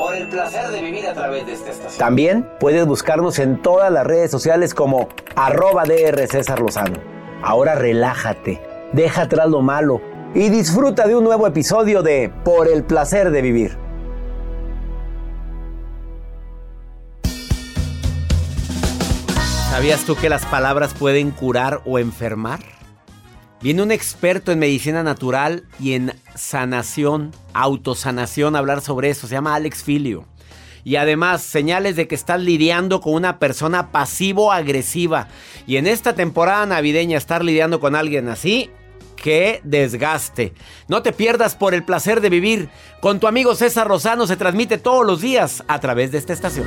Por el placer de vivir a través de esta estación. También puedes buscarnos en todas las redes sociales como arroba DR César Lozano. Ahora relájate, deja atrás lo malo y disfruta de un nuevo episodio de Por el placer de vivir. ¿Sabías tú que las palabras pueden curar o enfermar? Viene un experto en medicina natural y en sanación, autosanación, a hablar sobre eso. Se llama Alex Filio. Y además, señales de que estás lidiando con una persona pasivo-agresiva. Y en esta temporada navideña, estar lidiando con alguien así, qué desgaste. No te pierdas por el placer de vivir. Con tu amigo César Rosano se transmite todos los días a través de esta estación.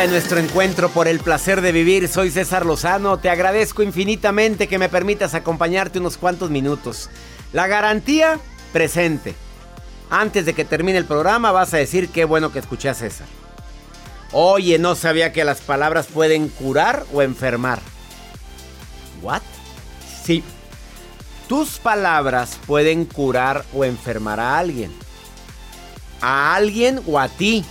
De nuestro encuentro por el placer de vivir. Soy César Lozano. Te agradezco infinitamente que me permitas acompañarte unos cuantos minutos. La garantía presente. Antes de que termine el programa vas a decir qué bueno que escuché a César. Oye, no sabía que las palabras pueden curar o enfermar. ¿What? Sí. Tus palabras pueden curar o enfermar a alguien. A alguien o a ti.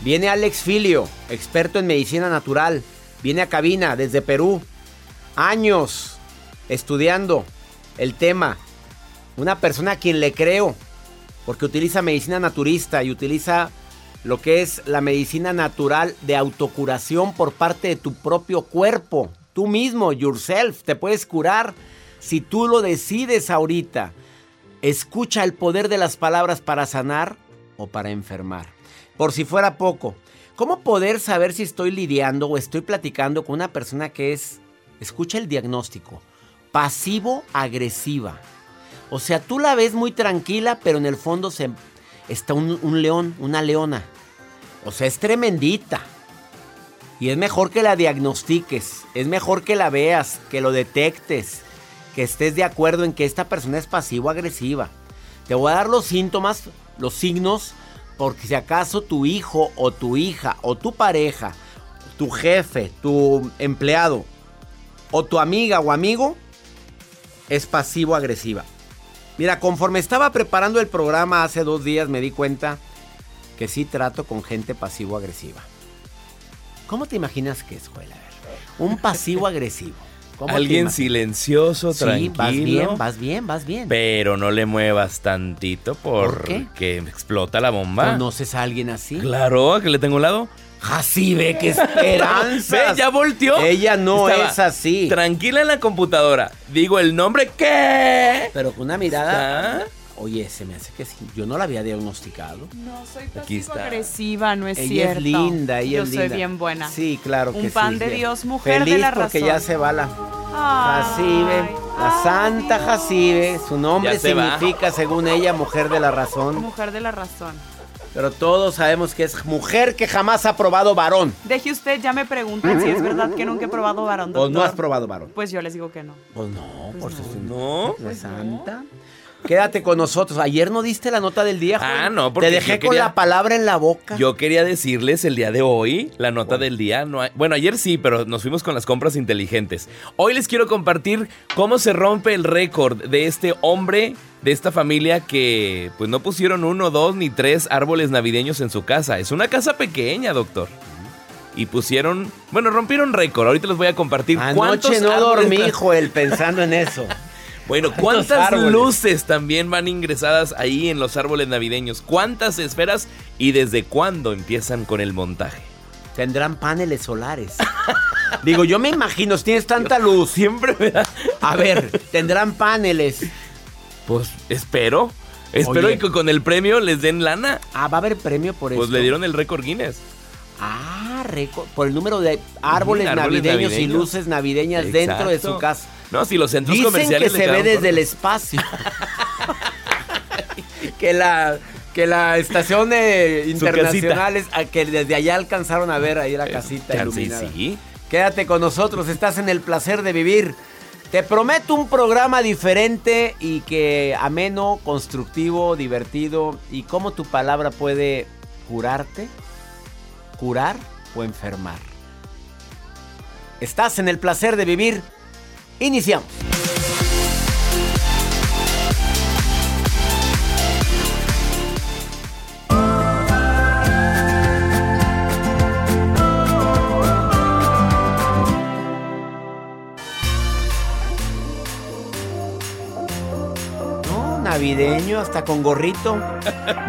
Viene Alex Filio, experto en medicina natural. Viene a cabina desde Perú. Años estudiando el tema. Una persona a quien le creo. Porque utiliza medicina naturista y utiliza lo que es la medicina natural de autocuración por parte de tu propio cuerpo. Tú mismo, yourself, te puedes curar si tú lo decides ahorita. Escucha el poder de las palabras para sanar o para enfermar. Por si fuera poco, ¿cómo poder saber si estoy lidiando o estoy platicando con una persona que es, escucha el diagnóstico, pasivo-agresiva? O sea, tú la ves muy tranquila, pero en el fondo se, está un, león, una leona. O sea, es tremendita. Y es mejor que la diagnostiques, es mejor que la veas, que lo detectes, que estés de acuerdo en que esta persona es pasivo-agresiva. Te voy a dar los síntomas, los signos porque si acaso tu hijo o tu hija o tu pareja, tu jefe, tu empleado o tu amiga o amigo es pasivo-agresiva. Mira, conforme estaba preparando el programa hace dos días me di cuenta que sí trato con gente pasivo-agresiva. ¿Cómo te imaginas que es, Joel? A ver, un pasivo-agresivo. ¿Cómo te Alguien silencioso, Sí, tranquilo. vas bien, vas bien, vas bien. Pero no le muevas tantito porque explota la bomba. ¿Conoces a alguien así? Claro, que le tengo un lado. Jacibe, qué esperanza. Ve, ya volteó. Ella no Estaba es así. Tranquila en la computadora. Digo el nombre, ¿qué? Pero con una mirada. Oye, se me hace que sí. Yo no la había diagnosticado. No soy Aquí está. agresiva, no es ella cierto. es linda, ella Yo es soy linda. bien buena. Sí, claro que Un sí. pan de. Dios, mujer Feliz de la porque razón. ya se va la Ay, Jacibe, la Santa Dios. Jacibe. Su nombre va. significa, según ella, mujer de la razón. Mujer de la razón. Pero todos sabemos que es mujer que jamás ha probado varón. Deje usted, ya me preguntan si es verdad que nunca he probado varón, O no doctor. has probado varón. Pues yo les digo que no. Pues no, por no. supuesto. No. ¿No es santa? Quédate con nosotros. Ayer no diste la nota del día, Ah, Juan? no, porque Te dejé con la palabra en la boca. Yo quería decirles el día de hoy, la nota del día. No hay- bueno, ayer sí, pero nos fuimos con las compras inteligentes. Hoy les quiero compartir cómo se rompe el récord de este hombre, de esta familia que pues no pusieron uno, dos ni tres árboles navideños en su casa. Es una casa pequeña, doctor. Y pusieron, bueno, rompieron récord. Ahorita les voy a compartir cuántos Anoche no árboles dormí, Joel, pensando en eso. Bueno, ¿Cuántos ¿cuántas luces también van ingresadas ahí en los árboles navideños? ¿Cuántas esferas y desde cuándo empiezan con el montaje? Tendrán paneles solares. Digo, yo me imagino, si tienes tanta luz. Siempre me da... A ver, tendrán paneles. Pues espero. Espero Oye. que con el premio les den lana. Ah, va a haber premio por eso. Pues le dieron el récord Guinness. Ah, récord, por el número de árboles, navideños, y luces navideñas dentro de su casa. No, si los centros Dicen que comerciales se le ve desde el espacio. que la que la estación eh, internacional es a que desde allá alcanzaron a ver ahí la casita Chance y iluminada. sí. Quédate con nosotros, estás en el placer de vivir. Te prometo un programa diferente y que ameno, constructivo, divertido y cómo tu palabra puede curarte, curar o enfermar. Estás en el placer de vivir. Iniciamos. No, navideño, hasta con gorrito.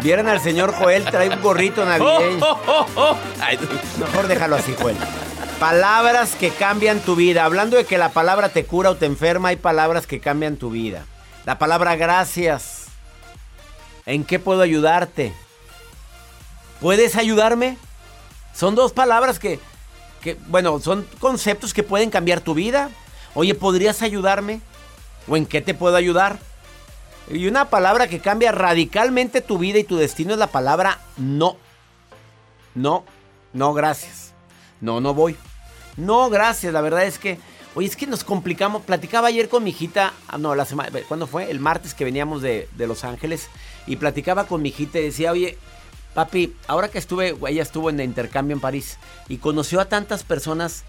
Vieron al señor Joel, trae un gorrito navideño. Mejor déjalo así, Joel. Palabras que cambian tu vida. Hablando de que la palabra te cura o te enferma, hay palabras que cambian tu vida. La palabra gracias. ¿En qué puedo ayudarte? ¿Puedes ayudarme? Son dos palabras que, bueno, son conceptos que pueden cambiar tu vida. Oye, ¿podrías ayudarme? ¿O en qué te puedo ayudar? Y una palabra que cambia radicalmente tu vida y tu destino es la palabra no. No, no, gracias. No, no voy. No, gracias. La verdad es que, oye, es que nos complicamos. Platicaba ayer con mi hijita, ah, no, la semana, ¿cuándo fue? El martes que veníamos de, Los Ángeles. Y platicaba con mi hijita y decía, oye, papi, ahora que estuve, ella estuvo en el intercambio en París y conoció a tantas personas.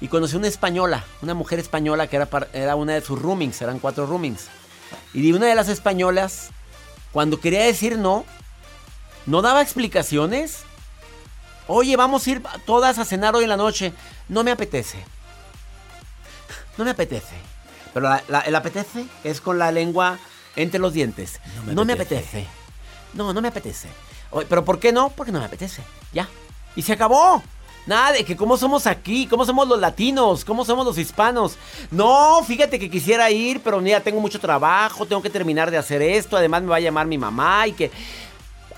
Y conoció una española, una mujer española que era, era una de sus roomings, eran cuatro roomings. Y una de las españolas, cuando quería decir no, no daba explicaciones. Oye, vamos a ir todas a cenar hoy en la noche. No me apetece. No me apetece. Pero la- la- el apetece es con la lengua entre los dientes. No me, apetece. No, no me apetece. Oye, ¿Pero por qué no? Porque no me apetece. Ya. Y se acabó. Nada de que cómo somos aquí, cómo somos los latinos, cómo somos los hispanos. No, fíjate que quisiera ir, pero mira, tengo mucho trabajo, tengo que terminar de hacer esto, además me va a llamar mi mamá y que...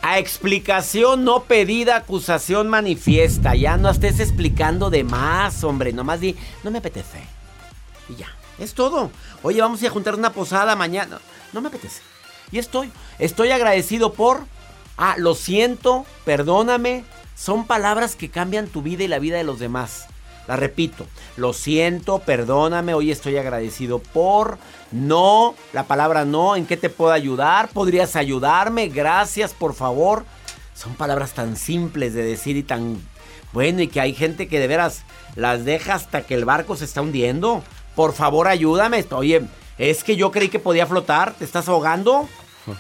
A explicación no pedida, acusación manifiesta. Ya no estés explicando de más, hombre. Nomás di, no me apetece. Y ya, es todo. Oye, vamos a a juntar una posada mañana. No me apetece. Y estoy. Estoy agradecido por... Ah, lo siento, perdóname. Son palabras que cambian tu vida y la vida de los demás. La repito, lo siento, perdóname, hoy estoy agradecido por no, la palabra no, ¿en qué te puedo ayudar? ¿Podrías ayudarme? Gracias, por favor. Son palabras tan simples de decir y tan bueno y que hay gente que de veras las deja hasta que el barco se está hundiendo. Por favor, ayúdame. Oye, es que yo creí que podía flotar, ¿te estás ahogando?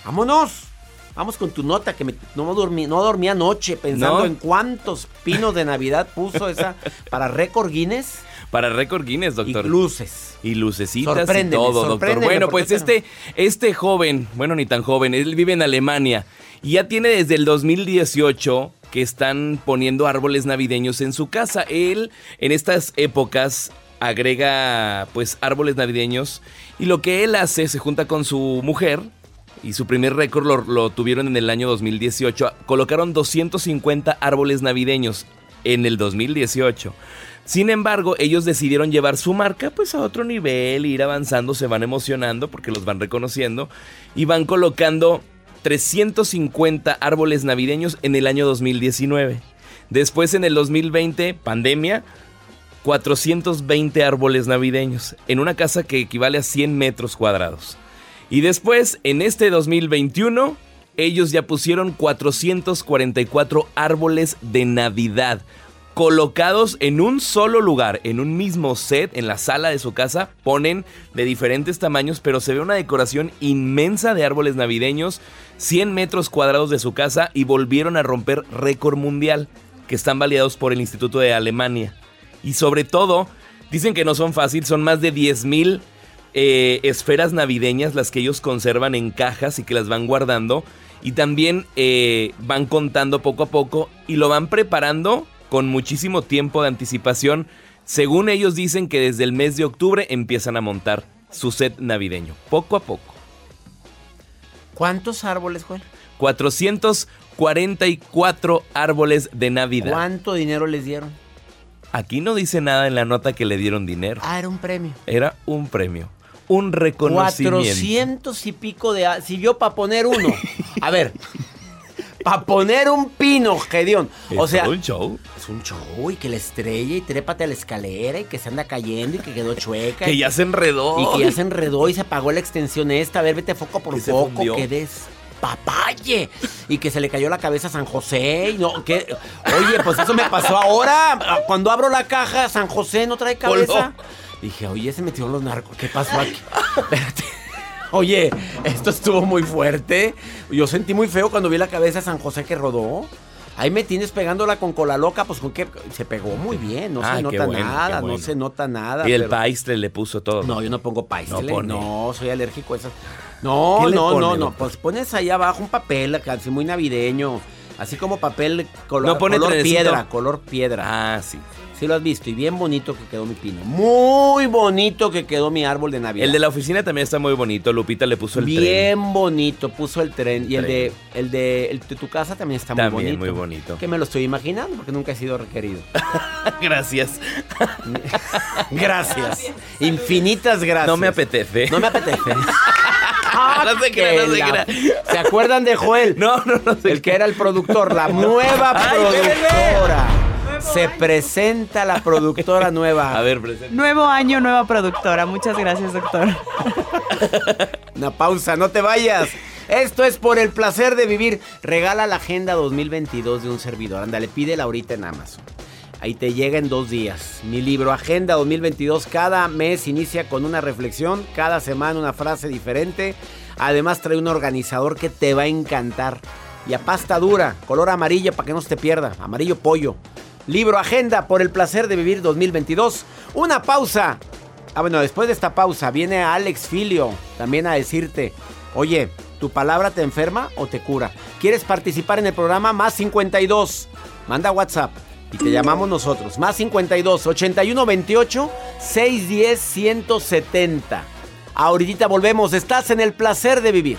Vámonos. Vamos con tu nota que me- no, dormí, no dormí anoche pensando ¿No? en cuántos pinos de Navidad puso esa para récord Guinness. Para récord Guinness, doctor. Y luces. Y lucecitas y todo, doctor. Bueno, pues este este, este joven, bueno, ni tan joven, él vive en Alemania y ya tiene desde el 2018 que están poniendo árboles navideños en su casa. Él en estas épocas agrega pues árboles navideños y lo que él hace se junta con su mujer y su primer récord lo, tuvieron en el año 2018. Colocaron 250 árboles navideños en el 2018. Sin embargo, ellos decidieron llevar su marca pues a otro nivel, ir avanzando, se van emocionando porque los van reconociendo y van colocando 350 árboles navideños en el año 2019. Después en el 2020, pandemia, 420 árboles navideños en una casa que equivale a 100 metros cuadrados. Y después, en este 2021, ellos ya pusieron 444 árboles de Navidad colocados en un solo lugar, en un mismo set, en la sala de su casa, ponen de diferentes tamaños, pero se ve una decoración inmensa de árboles navideños, 100 metros cuadrados de su casa y volvieron a romper récord mundial, que están validados por el Instituto de Alemania. Y sobre todo, dicen que no son fáciles, son más de 10.000 eh, esferas navideñas las que ellos conservan en cajas y que las van guardando. Y también eh, van contando poco a poco y lo van preparando con muchísimo tiempo de anticipación. Según ellos dicen que desde el mes de octubre empiezan a montar su set navideño, poco a poco. ¿Cuántos árboles, Joel? 444 árboles de Navidad. ¿Cuánto dinero les dieron? Aquí no dice nada en la nota que le dieron dinero. Ah, era un premio. Era un premio, un reconocimiento. 400 y pico de... Si yo para poner uno... A ver, para poner un pino, Gedeón. O Es sea, todo un show. es un show y que la estrella y trépate a la escalera y que se anda cayendo y que quedó chueca. Que y- ya se enredó. Y que ya se enredó y se apagó la extensión esta. A ver, vete foco por Que foco. Que des papaye. Y que se le cayó la cabeza a San José. Y no, que. Oye, pues eso me pasó ahora. Cuando abro la caja, San José no trae cabeza. Dije, oye, se metieron los narcos. ¿Qué pasó aquí? Espérate. Oye, esto estuvo muy fuerte. Yo sentí muy feo cuando vi la cabeza de San José que rodó. Ahí me tienes pegándola con cola loca, pues con qué se pegó muy bien, no Ah, se qué nota bueno, nada, bueno. no se nota nada. Y el pero- paistre le puso todo. no, yo no pongo paistle. No soy alérgico a esas. No, ¿Qué le no, pone, no, no. Pues pones ahí abajo un papel así muy navideño. Así como papel colo- ¿No pone color piedra, color piedra. Ah, sí. Sí lo has visto. Y bien bonito que quedó mi pino. Muy bonito que quedó mi árbol de Navidad. El de la oficina también está muy bonito. Lupita le puso el tren. Bien bonito, puso el tren. Y el de, el de el de tu casa también está muy También bonito. muy bonito. Que me lo estoy imaginando porque nunca he sido requerido. Gracias. Gracias. Infinitas gracias. No me apetece. No me apetece. No se crea, no se la- crea. ¿Se acuerdan de Joel? No, no, no. se El que era el productor, la nueva Ay, productora. Se presenta la productora nueva. A ver, presenta. Nuevo año, nueva productora. Muchas gracias, doctor. Una pausa, no te vayas. Esto es por el placer de vivir. Regala la agenda 2022 de un servidor. Ándale, pídela ahorita en Amazon. Ahí te llega en dos días. Mi libro Agenda 2022 cada mes inicia con una reflexión, cada semana una frase diferente. Además trae un organizador que te va a encantar. Y a pasta dura, color amarillo para que no se te pierda. Amarillo pollo. Libro Agenda por el placer de vivir 2022. Una pausa. Ah, bueno, después de esta pausa viene Alex Filio también a decirte, oye, ¿tu palabra te enferma o te cura? ¿Quieres participar en el programa? Más 52. Manda WhatsApp y te llamamos nosotros. Más 52 81 28 610 170. Ahorita volvemos. Estás en el placer de vivir.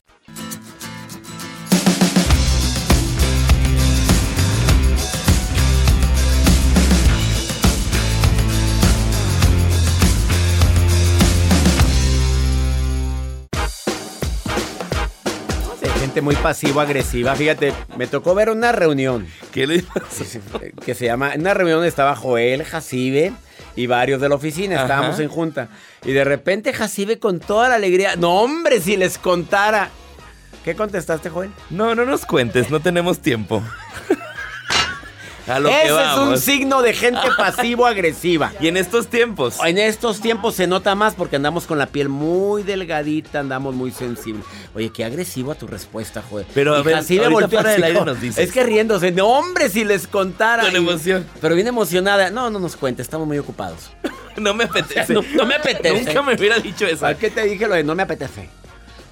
Gente muy pasivo-agresiva. Fíjate, me tocó ver una reunión ¿Qué le pasó? que se llama. En una reunión estaba Joel, Jacibe y varios de la oficina. Ajá. Estábamos en junta. Y de repente Jacibe con toda la alegría. No, hombre, si les contara. ¿Qué contestaste, Joel? No, no nos cuentes, no tenemos tiempo. Ese es un signo de gente pasivo-agresiva. Y en estos tiempos. En estos tiempos se nota más porque andamos con la piel muy delgadita, andamos muy sensibles. Oye, qué agresivo a tu respuesta, Joel. Pero, a ver, Jacibe ahorita volteó fuera así del aire nos dices. Es que riéndose, no, hombre, si les contara. Con Y- emoción. Pero bien emocionada. No, no nos cuente, estamos muy ocupados. No me apetece. No, no me apetece. Nunca me hubiera dicho eso. ¿Para qué te dije lo de no me apetece?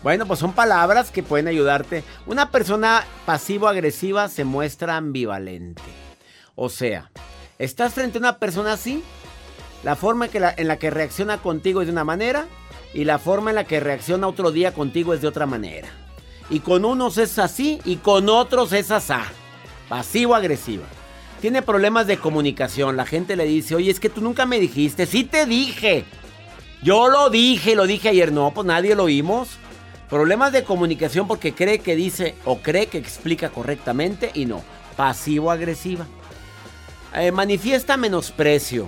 Bueno, pues son palabras que pueden ayudarte. Una persona pasivo-agresiva se muestra ambivalente. O sea, estás frente a una persona así, la forma en, que la, en la que reacciona contigo es de una manera y la forma en la que reacciona otro día contigo es de otra manera. Y con unos es así y con otros es asá. Pasivo-agresiva. Tiene problemas de comunicación. La gente le dice, oye, es que tú nunca me dijiste. Sí te dije. Yo lo dije, lo dije ayer. No, pues nadie lo oímos. Problemas de comunicación porque cree que dice o cree que explica correctamente y no. Pasivo-agresiva. Eh, manifiesta menosprecio.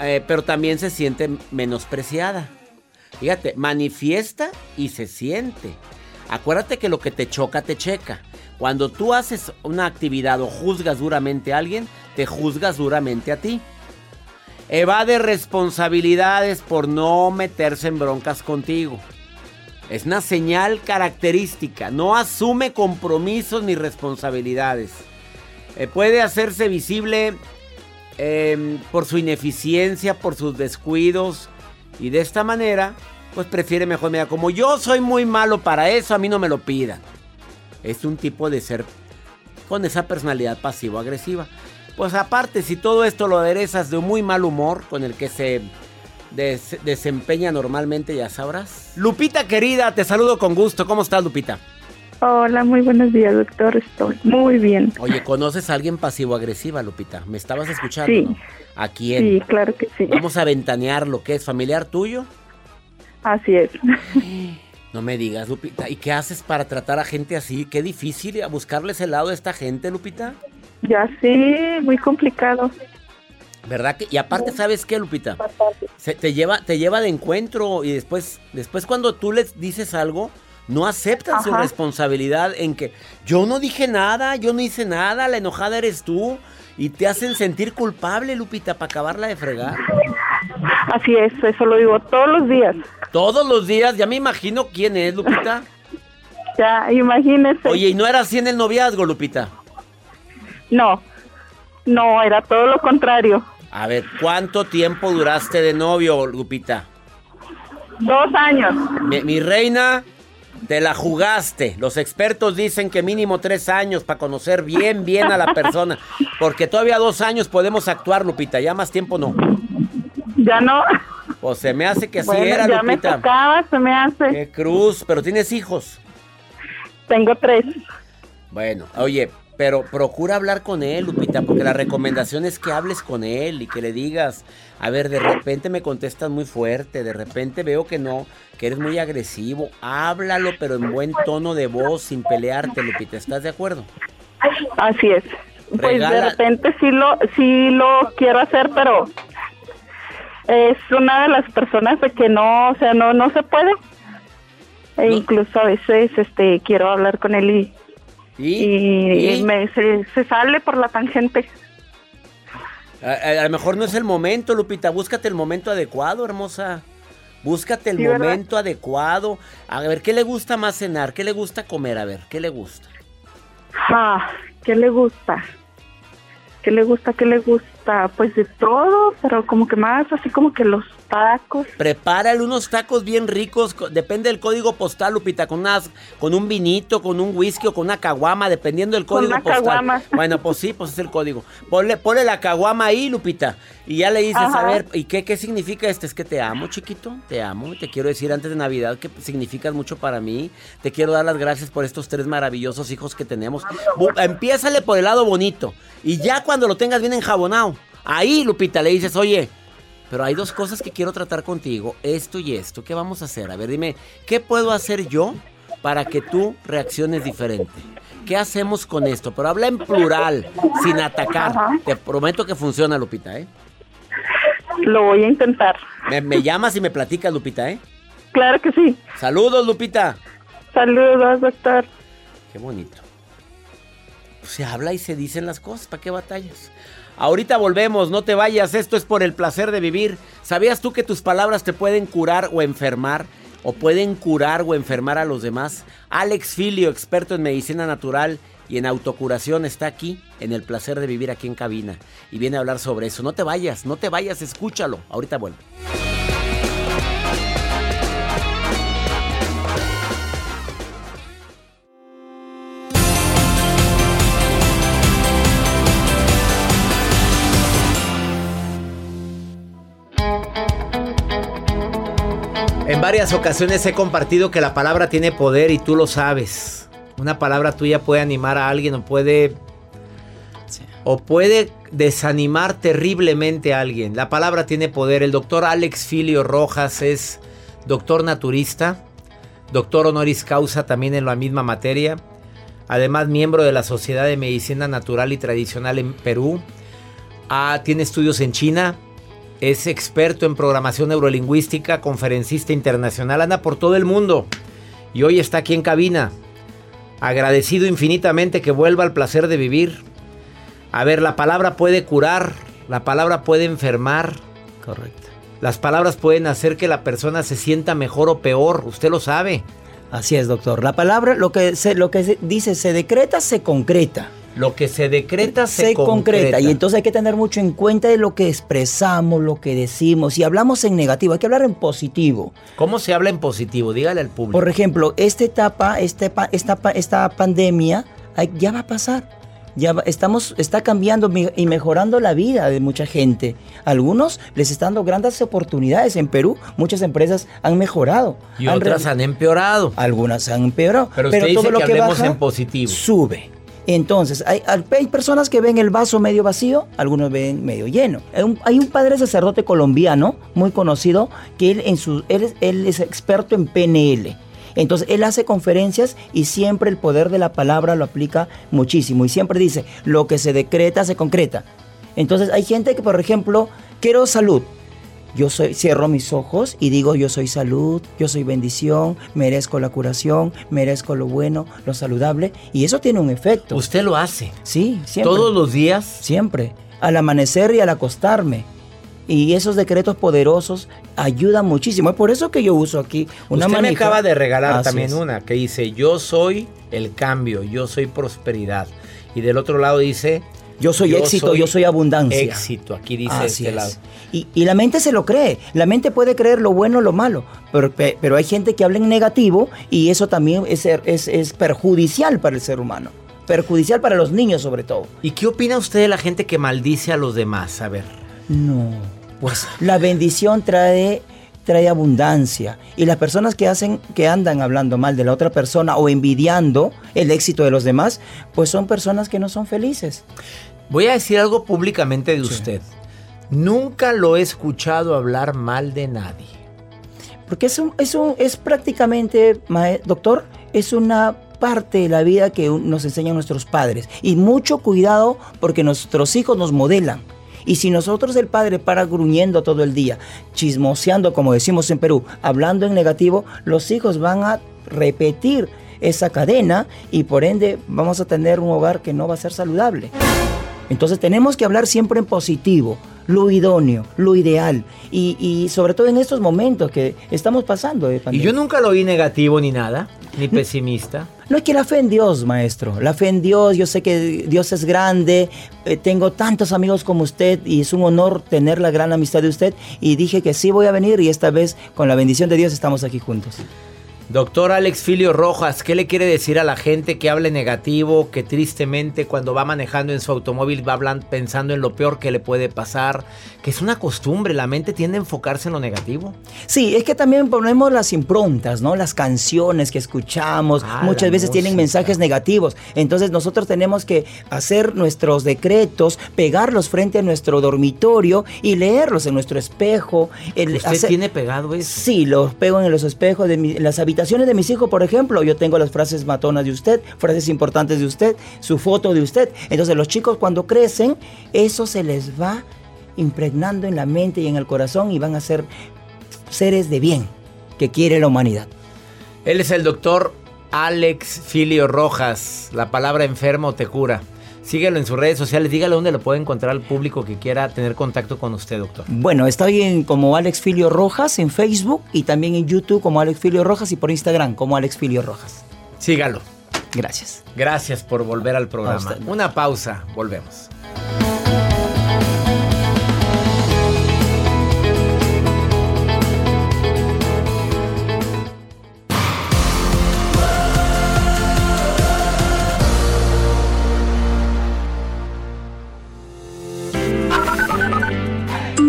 eh, pero también se siente menospreciada. Fíjate, manifiesta y se siente. Acuérdate que lo que te choca, te checa. Cuando tú haces una actividad o juzgas duramente a alguien, te juzgas duramente a ti. Evade responsabilidades por no meterse en broncas contigo. Es una señal característica. No asume compromisos ni responsabilidades. Eh, puede hacerse visible eh, por su ineficiencia, por sus descuidos. Y de esta manera, pues prefiere mejor, mira, como yo soy muy malo para eso, a mí no me lo pidan. Es un tipo de ser con esa personalidad pasivo-agresiva. Pues aparte, si todo esto lo aderezas de un muy mal humor con el que se des- desempeña normalmente, ya sabrás. Lupita querida, te saludo con gusto. ¿Cómo estás, Lupita? Hola, muy buenos días, doctor. Estoy muy bien. Oye, ¿conoces a alguien pasivo-agresiva, Lupita? ¿Me estabas escuchando? Sí. ¿A quién? Sí, claro que sí. Vamos a ventanear lo que es familiar tuyo. Así es. No me digas, Lupita. ¿Y qué haces para tratar a gente así? Qué difícil a buscarles el lado a esta gente, Lupita. Ya sé, muy complicado. ¿Verdad que? Y aparte, ¿sabes qué, Lupita? Se, te lleva, te lleva de encuentro y después, después cuando tú les dices algo, no aceptan su responsabilidad en que yo no dije nada, yo no hice nada, la enojada eres tú. Y te hacen sentir culpable, Lupita, para acabarla de fregar. Así es, eso lo digo todos los días. Todos los días, ya me imagino quién es, Lupita. Ya, imagínese. Oye, ¿y no era así en el noviazgo, Lupita? No, no, era todo lo contrario. A ver, ¿cuánto tiempo duraste de novio, Lupita? Dos años. Mi, mi reina, te la jugaste. Los expertos dicen que mínimo tres años para conocer bien, bien a la persona. Porque todavía dos años podemos actuar, Lupita. Ya más tiempo no. Ya no. Pues se me hace que así Bueno, era, ya me tocaba, se me hace. Qué cruz, pero tienes hijos. Tengo tres. Bueno, oye, pero procura hablar con él, Lupita, porque la recomendación es que hables con él y que le digas, a ver, de repente me contestas muy fuerte, de repente veo que no, que eres muy agresivo. Háblalo, pero en buen tono de voz, sin pelearte, Lupita. ¿Estás de acuerdo? Así es. Pues de repente sí lo, sí lo quiero hacer, pero es una de las personas de que no, o sea, no, no se puede. E incluso a veces este quiero hablar con él y, ¿Y? ¿Y? me, se, se sale por la tangente. A, a- a lo mejor no es el momento, Lupita. Búscate el momento adecuado, hermosa. Búscate el Sí, ¿verdad? momento adecuado. A ver, ¿qué le gusta más cenar? ¿Qué le gusta comer? A ver, ¿qué le gusta? Ah, ¿qué le gusta? ¿Qué le gusta? ¿Qué le gusta? Pues de todo, pero como que más así como que los tacos. Prepárale unos tacos bien ricos, co- depende del código postal, Lupita, con unas, con un vinito, con un whisky o con una caguama, dependiendo del Con código una postal. caguama. Bueno, pues sí, pues es el código. Ponle, ponle la caguama ahí, Lupita, y ya le dices, Ajá. a ver, ¿y qué, qué significa este? Es que te amo, chiquito, te amo, te quiero decir antes de Navidad que significas mucho para mí, te quiero dar las gracias por estos tres maravillosos hijos que tenemos. Bu- Empiézale por el lado bonito, y ya cuando lo tengas bien enjabonado, ahí, Lupita, le dices, oye, pero hay dos cosas que quiero tratar contigo, esto y esto. ¿Qué vamos a hacer? A ver, dime, ¿qué puedo hacer yo para que tú reacciones diferente? ¿Qué hacemos con esto? Pero habla en plural, sin atacar. Ajá. Te prometo que funciona, Lupita, ¿eh? Lo voy a intentar. Me, me llamas y me platicas, Lupita, ¿eh? Claro que sí. Saludos, Lupita. Saludos, doctor. Qué bonito. Se habla y se dicen las cosas, ¿para qué batallas? Ahorita volvemos, no te vayas, esto es por el placer de vivir. ¿Sabías tú que tus palabras te pueden curar o enfermar? ¿O pueden curar o enfermar a los demás? Alex Filio, experto en medicina natural y en autocuración, está aquí en el placer de vivir aquí en cabina y viene a hablar sobre eso. No te vayas, no te vayas, escúchalo. Ahorita vuelvo. Varias ocasiones he compartido que la palabra tiene poder y tú lo sabes. Una palabra tuya puede animar a alguien o puede o puede desanimar terriblemente a alguien. La palabra tiene poder. El doctor Alex Filio Rojas es doctor naturista, doctor honoris causa también en la misma materia. Además, miembro de la Sociedad de Medicina Natural y Tradicional en Perú. Ah, tiene estudios en China. Es experto en programación neurolingüística, conferencista internacional, anda por todo el mundo. Y hoy está aquí en cabina. Agradecido infinitamente que vuelva al placer de vivir. A ver, la palabra puede curar, la palabra puede enfermar. Correcto. Las palabras pueden hacer que la persona se sienta mejor o peor, usted lo sabe. Así es, doctor. La palabra, lo que se, lo que se dice, se decreta, se concreta. Lo que se decreta se, se concreta. concreta. Y entonces hay que tener mucho en cuenta de lo que expresamos, lo que decimos. Si hablamos en negativo, hay que hablar en positivo. ¿Cómo se habla en positivo? Dígale al público. Por ejemplo, esta etapa, pa- esta, pa- esta pandemia, ya va a pasar. Ya estamos, está cambiando y mejorando la vida de mucha gente. Algunos les están dando grandes oportunidades. En Perú, muchas empresas han mejorado. y han otras han empeorado. Algunas han empeorado. Pero usted dice todo lo que que hablemos baja, en positivo. sube. Entonces, hay, personas que ven el vaso medio vacío, algunos ven medio lleno. Hay un, hay un padre sacerdote colombiano muy conocido que él, en su, él, él es experto en PNL. Entonces, él hace conferencias y siempre el poder de la palabra lo aplica muchísimo. Y siempre dice, lo que se decreta, se concreta. Entonces, hay gente que, por ejemplo, quiero salud. Yo soy, cierro mis ojos y digo, yo soy salud, yo soy bendición, merezco la curación, merezco lo bueno, lo saludable. Y eso tiene un efecto. Usted lo hace. Sí, siempre. Todos los días. Siempre. Al amanecer y al acostarme. Y esos decretos poderosos ayudan muchísimo. Es por eso que yo uso aquí una Usted me manija. acaba de regalar Así también es. una que dice, yo soy el cambio, yo soy prosperidad. Y del otro lado dice, Yo soy éxito, yo soy abundancia. Éxito, aquí dice Así este es. lado. Y, y la mente se lo cree. La mente puede creer lo bueno o lo malo. Pero, pe- pero hay gente que habla en negativo y eso también es, es, es perjudicial para el ser humano. Perjudicial para los niños sobre todo. ¿Y qué opina usted de la gente que maldice a los demás? A ver. No, pues la bendición trae trae abundancia y las personas que hacen que andan hablando mal de la otra persona o envidiando el éxito de los demás, pues son personas que no son felices. Voy a decir algo públicamente de usted. Nunca lo he escuchado hablar mal de nadie. Porque es un, es un- es prácticamente, doctor, es una parte de la vida que nos enseñan nuestros padres. Y mucho cuidado porque nuestros hijos nos modelan. Y si nosotros el padre para gruñendo todo el día, chismoseando, como decimos en Perú, hablando en negativo, los hijos van a repetir esa cadena y por ende vamos a tener un hogar que no va a ser saludable. Entonces tenemos que hablar siempre en positivo, lo idóneo, lo ideal y, y sobre todo en estos momentos que estamos pasando. eh, Y yo nunca lo vi negativo ni nada, ni pesimista. No es que la fe en Dios, maestro. La fe en Dios, yo sé que Dios es grande. eh, tengo tantos amigos como usted y es un honor tener la gran amistad de usted. Y dije que sí voy a venir y esta vez, con la bendición de Dios, estamos aquí juntos. Doctor Alex Filio Rojas, ¿qué le quiere decir a la gente que hable negativo, que tristemente cuando va manejando en su automóvil va hablan- pensando en lo peor que le puede pasar? Que es una costumbre, la mente tiende a enfocarse en lo negativo. Sí, es que también ponemos las improntas, ¿no? Las canciones que escuchamos Ah, muchas veces tienen mensajes negativos. Entonces nosotros tenemos que hacer nuestros decretos, pegarlos frente a nuestro dormitorio y leerlos en nuestro espejo. el ¿Usted hacer- tiene pegado eso? Sí, los pego en los espejos de mi- las habitaciones de mis hijos, por ejemplo. Yo tengo las frases matonas de usted, frases importantes de usted, su foto de usted. Entonces los chicos cuando crecen, eso se les va impregnando en la mente y en el corazón y van a ser seres de bien que quiere la humanidad. Él es el doctor Alex Filio Rojas. La palabra enfermo te cura. Síguelo en sus redes sociales. Dígale dónde lo puede encontrar al público que quiera tener contacto con usted, doctor. Bueno, estoy en, como Alex Filio Rojas en Facebook y también en YouTube como Alex Filio Rojas y por Instagram como Alex Filio Rojas. Sígalo. Gracias. Gracias por volver al programa. Una pausa. Volvemos.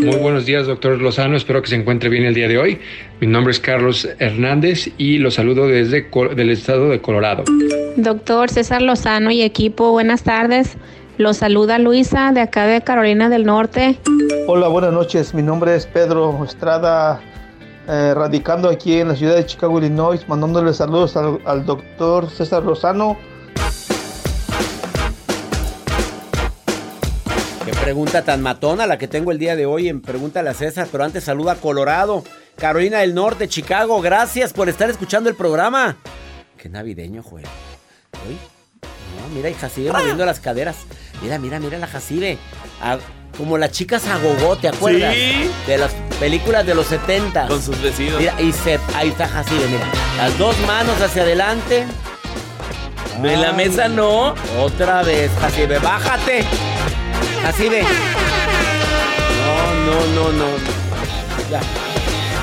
Muy buenos días, doctor Lozano. Espero que se encuentre bien el día de hoy. Mi nombre es Carlos Hernández y lo saludo desde del estado de Colorado. Doctor César Lozano y equipo, buenas tardes. Los saluda Luisa de acá de Carolina del Norte. Hola, buenas noches. Mi nombre es Pedro Estrada, eh, radicando aquí en la ciudad de Chicago, Illinois, mandándole saludos al, al doctor César Lozano. Pregunta tan matona la que tengo el día de hoy en Pregúntale a César, pero antes saluda a Colorado, Carolina del Norte, Chicago. Gracias por estar escuchando el programa. Qué navideño, Joel. Hoy. No, mira, y Jacibe moviendo las caderas. Mira, mira, mira la Jacibe. Ah, como las chicas a gogó, ¿te acuerdas? Sí. De las películas de los 70. Con sus vestidos. Mira, y se, ahí está Jacibe, mira. Las dos manos hacia adelante. En la mesa no. Otra vez, Jacibe, bájate. Jacibe. No, no, no, no. Ya.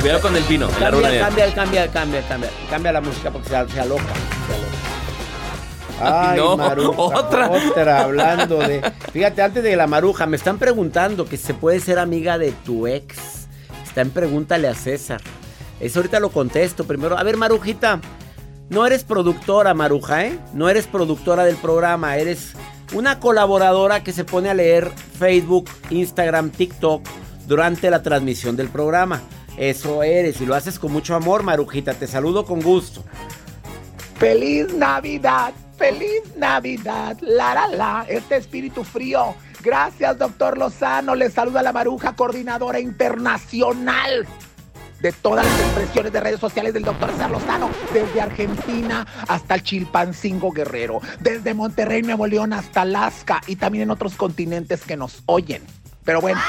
Cuidado con el pino. la Cambia, rola. cambia, cambia, cambia, cambia. Cambia la música porque se, se aloca. Se aloca. Ay, no, otra. Otra, hablando de. Fíjate, antes de la maruja, me están preguntando que se puede ser amiga de tu ex. Está en Pregúntale a César. Eso ahorita lo contesto primero. A ver, Marujita. No eres productora, Maruja, ¿eh? No eres productora del programa. Eres una colaboradora que se pone a leer Facebook, Instagram, TikTok durante la transmisión del programa. Eso eres y lo haces con mucho amor, Marujita. Te saludo con gusto. ¡Feliz Navidad! ¡Feliz Navidad! La la la, este espíritu frío. Gracias, doctor Lozano. Le saluda la Maruja, coordinadora internacional de todas las expresiones de redes sociales del doctor Lozano, desde Argentina hasta el Chilpancingo Guerrero, desde Monterrey, Nuevo León hasta Alaska y también en otros continentes que nos oyen. Pero bueno.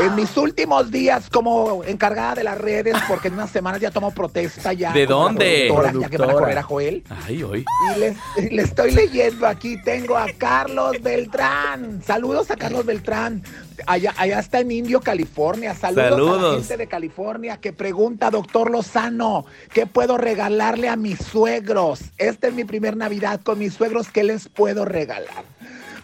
En mis últimos días como encargada de las redes, porque en unas semanas ya tomo protesta ya. ¿De la dónde? productora, ya que van a correr a Joel. Ay, hoy. Y le estoy leyendo aquí, tengo a Carlos Beltrán. Saludos a Carlos Beltrán. Allá, allá está en Indio, California. Saludos, a la Saludos. gente de California que pregunta, doctor Lozano, ¿qué puedo regalarle a mis suegros? Esta es mi primer Navidad con mis suegros, ¿qué les puedo regalar?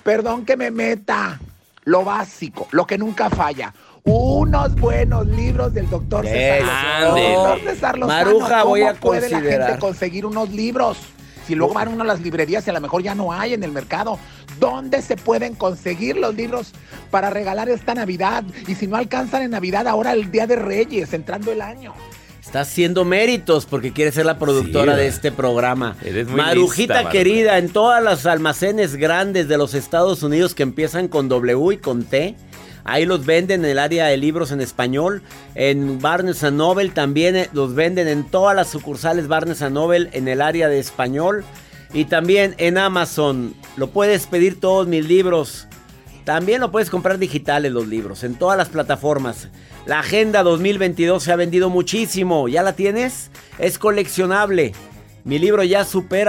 Perdón que me meta. Lo básico, lo que nunca falla. Unos buenos libros del doctor César Eso. Lozano. Doctor César Lozano, Maruja, ¿cómo voy a puede la gente conseguir unos libros? Si luego van uno a las librerías y a lo mejor ya no hay en el mercado, ¿dónde se pueden conseguir los libros para regalar esta Navidad? Y si no alcanzan en Navidad, ahora el Día de Reyes, entrando el año. Está haciendo méritos porque quiere ser la productora Sí, de este programa. Eres muy Marujita lista, querida, en todas las almacenes grandes de los Estados Unidos que empiezan con W y con T, Ahí los venden en el área de libros en español. En Barnes Noble también eh, los venden en todas las sucursales Barnes Noble en el área de español. Y también en Amazon. Lo puedes pedir todos mis libros. También lo puedes comprar digitales los libros, en todas las plataformas. La Agenda 2022 se ha vendido muchísimo. ¿Ya la tienes? Es coleccionable. Mi libro ya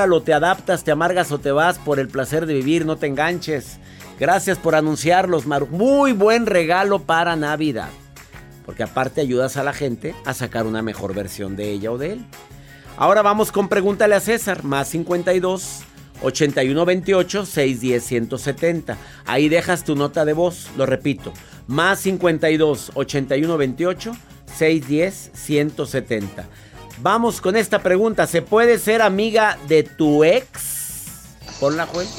lo te adaptas, te amargas o te vas por el placer de vivir, no te enganches. Gracias por anunciarlos, Maru. Muy buen regalo para Navidad. Porque aparte ayudas a la gente a sacar una mejor versión de ella o de él. Ahora vamos con Pregúntale a César, más 52 8128 610 170. Ahí dejas tu nota de voz, lo repito, más 52 8128 610 170. Vamos con esta pregunta, ¿se puede ser amiga de tu ex? Ponla, juez.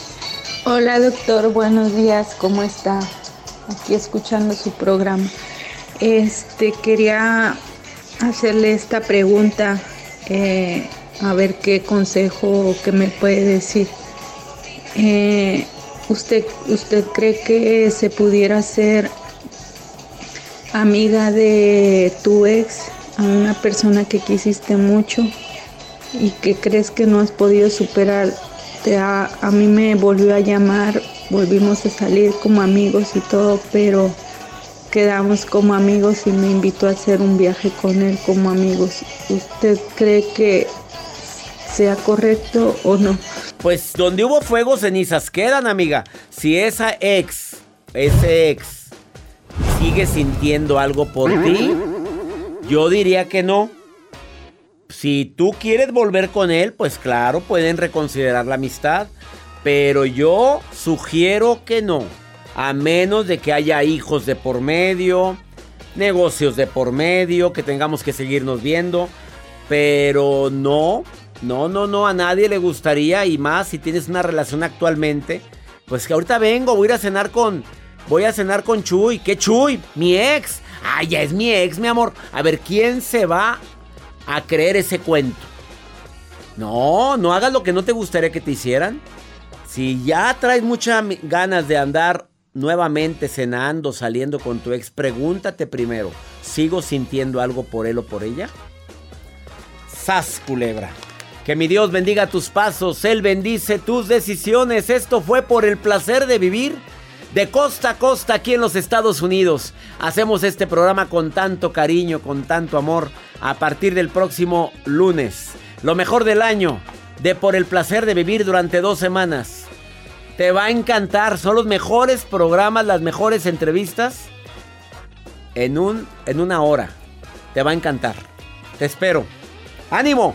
Hola, doctor, buenos días, ¿cómo está? Aquí escuchando su programa. Este, quería hacerle esta pregunta. Eh, a ver qué consejo que me puede decir. Eh, ¿usted, ¿Usted cree que se pudiera ser amiga de tu ex, a una persona que quisiste mucho y que crees que no has podido superar? a, a mí me volvió a llamar, volvimos a salir como amigos y todo, pero quedamos como amigos y me invitó a hacer un viaje con él como amigos. ¿Usted cree que sea correcto o no. Pues donde hubo fuego, cenizas quedan, amiga. Si esa ex, ese ex, sigue sintiendo algo por ti, yo diría que no. Si tú quieres volver con él, pues claro, pueden reconsiderar la amistad. Pero yo sugiero que no. A menos de que haya hijos de por medio, negocios de por medio, que tengamos que seguirnos viendo. Pero no, no, no, no, a nadie le gustaría y más si tienes una relación actualmente. Pues que ahorita vengo, voy a ir a cenar con... Voy a cenar con Chuy. ¿Qué Chuy? Mi ex. Ah, ya es mi ex, mi amor. A ver, ¿quién se va a creer ese cuento? No, no hagas lo que no te gustaría que te hicieran. Si ya traes muchas ganas de andar nuevamente cenando, saliendo con tu ex, pregúntate primero, ¿sigo sintiendo algo por él o por ella? Sas, culebra. Que mi Dios bendiga tus pasos, Él bendice tus decisiones. Esto fue por el placer de vivir de costa a costa aquí en los Estados Unidos. Hacemos este programa con tanto cariño, con tanto amor, a partir del próximo lunes. Lo mejor del año, de por el placer de vivir durante dos semanas. Te va a encantar, son los mejores programas, las mejores entrevistas en, un, en una hora. Te va a encantar. Te espero. ¡Ánimo!